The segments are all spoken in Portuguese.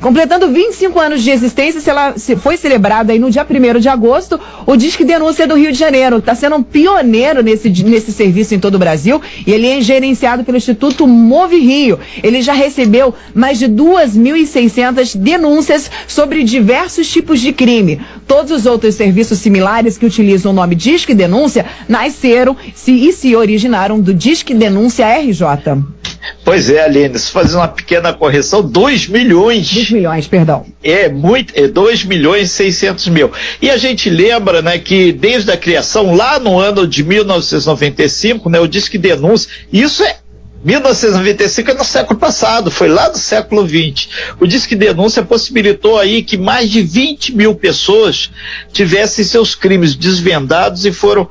Completando 25 anos de existência, foi celebrado aí no dia 1 de agosto o Disque Denúncia do Rio de Janeiro. Está sendo um pioneiro nesse, nesse serviço em todo o Brasil e ele é gerenciado pelo Instituto Move Rio. Ele já recebeu mais de 2.600 denúncias sobre diversos tipos de crime. Todos os outros serviços similares que utilizam o nome Disque Denúncia nasceram se, e se originaram do Disque Denúncia RJ. Pois é, Aline, se fazer uma pequena correção, 2 milhões. 2 milhões, perdão. É muito, é 2 milhões e 600 mil. E a gente lembra, né, que desde a criação, lá no ano de 1995, né, o Disque Denúncia, isso é 1995 é no século passado, foi lá do século 20. O Disque Denúncia possibilitou aí que mais de 20 mil pessoas tivessem seus crimes desvendados e foram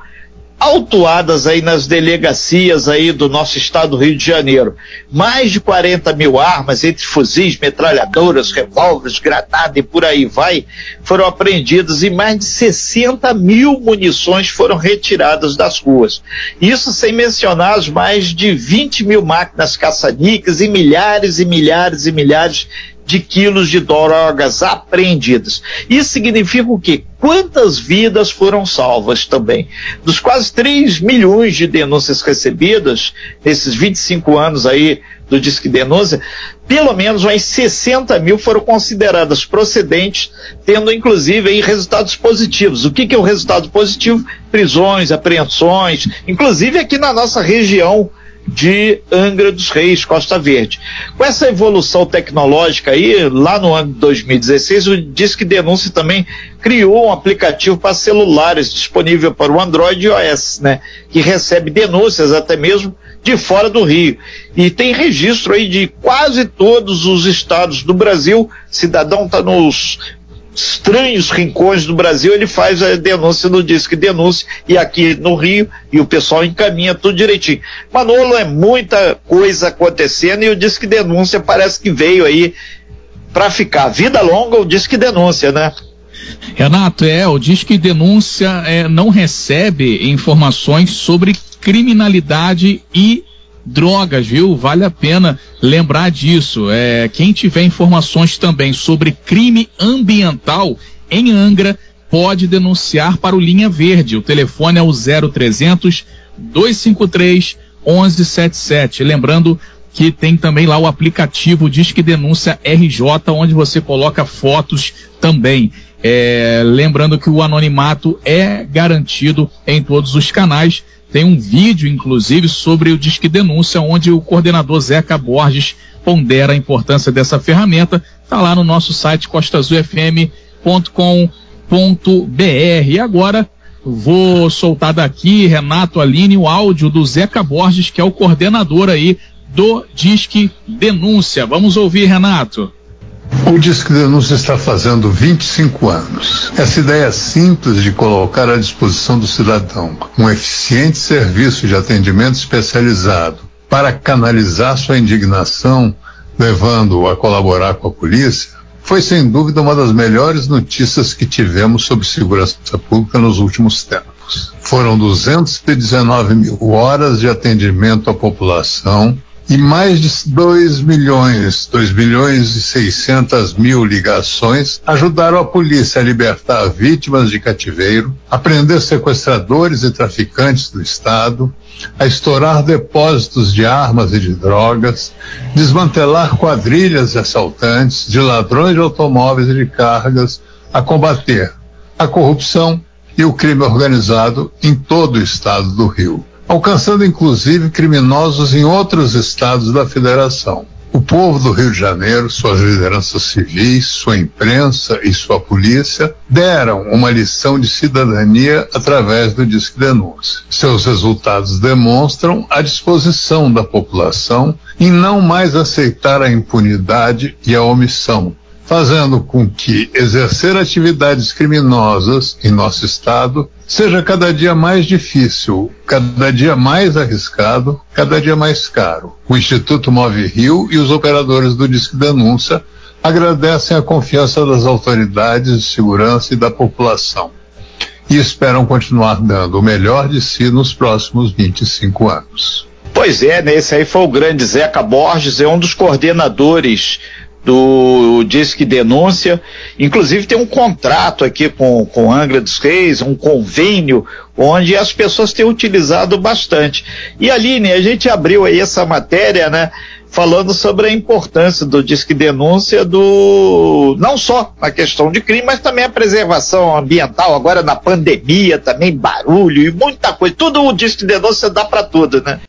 autuadas aí nas delegacias aí do nosso estado do Rio de Janeiro. Mais de 40 mil armas, entre fuzis, metralhadoras, revólveres, granada e por aí vai, foram apreendidas e mais de 60 mil munições foram retiradas das ruas. Isso sem mencionar as mais de 20 mil máquinas caça-níqueis e milhares e milhares e milhares de quilos de drogas apreendidas. Isso significa o quê? Quantas vidas foram salvas também? Dos quase 3 milhões de denúncias recebidas nesses 25 anos aí do Disque Denúncia, pelo menos umas 60 mil foram consideradas procedentes, tendo inclusive aí resultados positivos. O que, que é o resultado positivo? Prisões, apreensões, inclusive aqui na nossa região de Angra dos Reis, Costa Verde. Com essa evolução tecnológica aí, lá no ano de 2016, o Disque Denúncia também criou um aplicativo para celulares disponível para o Android e iOS, né? Que recebe denúncias até mesmo de fora do Rio. E tem registro aí de quase todos os estados do Brasil. Cidadão está nos estranhos rincões do Brasil, ele faz a denúncia no Disque Denúncia e aqui no Rio, e o pessoal encaminha tudo direitinho. Manolo, é muita coisa acontecendo e o Disque Denúncia parece que veio aí para ficar. Vida longa o Disque Denúncia, né? Renato, é, o Disque Denúncia é, não recebe informações sobre criminalidade e drogas, viu? Vale a pena lembrar disso. É, quem tiver informações também sobre crime ambiental em Angra pode denunciar para o Linha Verde. O telefone é o 0300 253 1177. Lembrando que tem também lá o aplicativo Disque Denúncia RJ, onde você coloca fotos também. É, lembrando que o anonimato é garantido em todos os canais. Tem um vídeo, inclusive, sobre o Disque Denúncia, onde o coordenador Zeca Borges pondera a importância dessa ferramenta. Está lá no nosso site costazulfm.com.br. E agora vou soltar daqui, Renato Aline, o áudio do Zeca Borges, que é o coordenador aí do Disque Denúncia. Vamos ouvir, Renato. O Disque Denúncia está fazendo 25 anos. Essa ideia simples de colocar à disposição do cidadão um eficiente serviço de atendimento especializado para canalizar sua indignação, levando-o a colaborar com a polícia, foi sem dúvida uma das melhores notícias que tivemos sobre segurança pública nos últimos tempos. Foram 219 mil horas de atendimento à população e mais de 2 milhões, 2 milhões e 600 mil ligações ajudaram a polícia a libertar vítimas de cativeiro, a prender sequestradores e traficantes do Estado, a estourar depósitos de armas e de drogas, desmantelar quadrilhas de assaltantes, de ladrões de automóveis e de cargas, a combater a corrupção e o crime organizado em todo o estado do Rio alcançando inclusive criminosos em outros estados da federação. O povo do Rio de Janeiro, suas lideranças civis, sua imprensa e sua polícia deram uma lição de cidadania através do Disque Denúncia. Seus resultados demonstram a disposição da população em não mais aceitar a impunidade e a omissão, fazendo com que exercer atividades criminosas em nosso estado seja cada dia mais difícil, cada dia mais arriscado, cada dia mais caro. O Instituto Move Rio e os operadores do Disque Denúncia agradecem a confiança das autoridades de segurança e da população e esperam continuar dando o melhor de si nos próximos 25 anos. Pois é, né? Esse aí foi o grande Zeca Borges, é um dos coordenadores do Disque Denúncia. Inclusive tem um contrato aqui com, com Angra dos Reis, um convênio, onde as pessoas têm utilizado bastante. E Aline, a gente abriu aí essa matéria, né? Falando sobre a importância do Disque Denúncia do não só a questão de crime, mas também a preservação ambiental, agora na pandemia também, barulho e muita coisa. Tudo o Disque Denúncia dá para tudo, né?